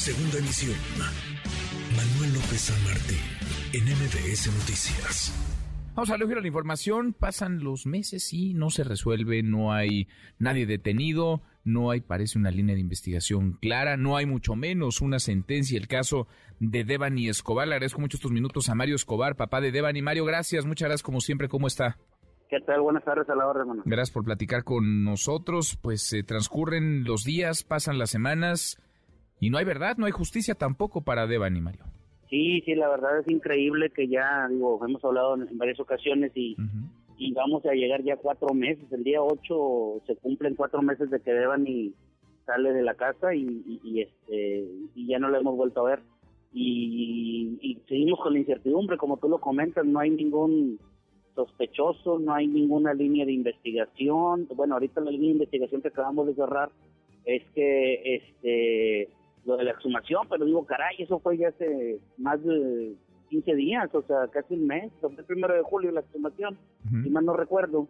Segunda emisión. Manuel López San Martín, en MBS Noticias. Vamos a leer la información. Pasan los meses y no se resuelve, no hay nadie detenido, no hay, parece, una línea de investigación clara, no hay mucho menos una sentencia. El caso de Devani Escobar. Le agradezco mucho estos minutos a Mario Escobar, papá de Devani. Mario, gracias, muchas gracias como siempre. ¿Cómo está? ¿Qué tal? Buenas tardes a la hora, hermano. Gracias por platicar con nosotros. Pues se transcurren los días, pasan las semanas y no hay verdad, no hay justicia tampoco para Devani, Mario. Sí, sí, la verdad es increíble que ya, digo, hemos hablado en, varias ocasiones y, y vamos a llegar ya cuatro meses. El día 8 se cumplen cuatro meses de que Devani sale de la casa y, y, este y ya no la hemos vuelto a ver. Y, y seguimos con la incertidumbre, como tú lo comentas, no hay ningún sospechoso, no hay ninguna línea de investigación. Bueno, ahorita la línea de investigación que acabamos de cerrar es que este lo de la exhumación, pero digo, caray, eso fue ya hace más de 15 días, o sea, casi un mes, fue el primero de julio la exhumación, si mal no recuerdo,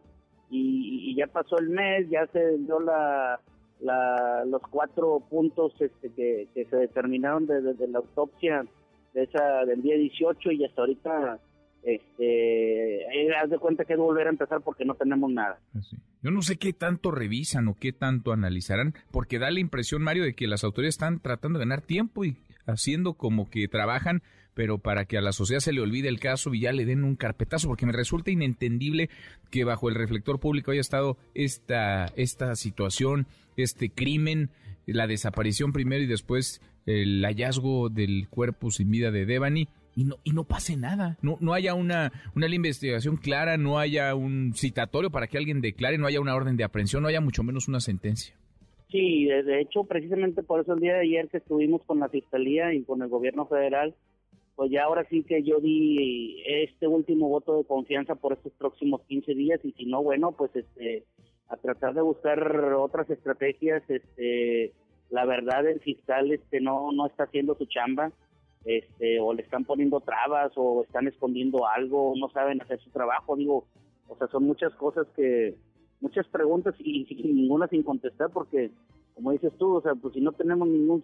y, ya pasó el mes, ya se dio la, la los cuatro puntos este, que, que se determinaron desde la autopsia de esa del día 18 y hasta ahorita este, eh, haz de cuenta que es volver a empezar porque no tenemos nada. Pues Yo no sé qué tanto revisan o qué tanto analizarán, porque da la impresión, Mario, de que las autoridades están tratando de ganar tiempo y haciendo como que trabajan, pero para que a la sociedad se le olvide el caso y ya le den un carpetazo, porque me resulta inentendible que bajo el reflector público haya estado esta, esta situación, este crimen, la desaparición primero y después el hallazgo del cuerpo sin vida de Devani y no, y no pase nada, no, no haya una, una investigación clara, no haya un citatorio para que alguien declare, no haya una orden de aprehensión, no haya mucho menos una sentencia. Sí, de, hecho, precisamente por eso el día de ayer que estuvimos con la Fiscalía y con el gobierno federal, pues ya ahora sí que yo di este último voto de confianza por estos próximos 15 días y si no, bueno, pues este a tratar de buscar otras estrategias, este la verdad el fiscal este no no está haciendo su chamba este, o le están poniendo trabas o están escondiendo algo, no saben hacer su trabajo, digo, o sea, son muchas cosas que, muchas preguntas y, ninguna sin contestar porque, como dices tú, o sea, pues si no tenemos ningún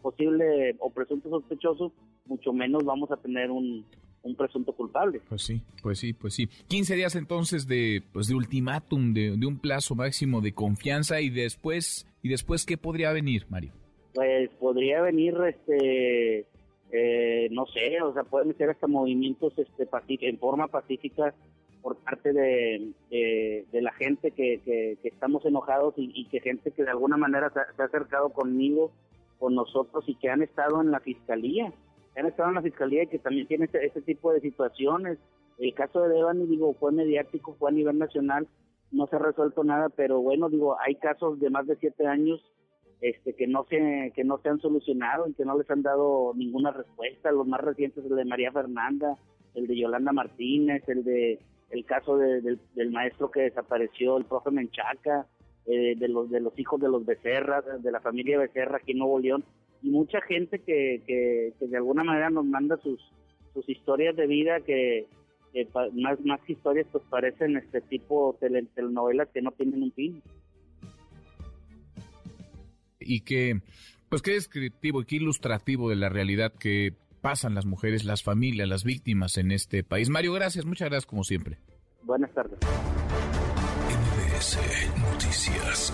posible o presunto sospechoso, mucho menos vamos a tener un, un presunto culpable. Pues sí, pues sí, pues sí. 15 días entonces de, pues de ultimátum, de, de un plazo máximo de confianza y después, y después, ¿qué podría venir, Mario? Pues podría venir, este, eh, no sé, o sea, pueden ser hasta movimientos este, en forma pacífica por parte de, de, la gente que, que, estamos enojados y, que gente que de alguna manera se, ha acercado conmigo, con nosotros y que han estado en la fiscalía, que han estado en la fiscalía y que también tienen ese, ese tipo de situaciones. El caso de Devani, digo, fue mediático, fue a nivel nacional, no se ha resuelto nada, pero bueno, digo, hay casos de más de siete años este, que no se que no se han solucionado y que no les han dado ninguna respuesta. Los más recientes el de María Fernanda, el de Yolanda Martínez, el de el caso del, maestro que desapareció, el profe Menchaca, eh, de los de los hijos de los Becerra, de la familia Becerra aquí en Nuevo León y mucha gente que, que, de alguna manera nos manda sus sus historias de vida que, más más historias pues parecen este tipo de telenovelas que no tienen un fin y que, pues qué descriptivo y qué ilustrativo de la realidad que pasan las mujeres, las familias, las víctimas en este país. Mario, gracias, muchas gracias como siempre. Buenas tardes. MBS Noticias.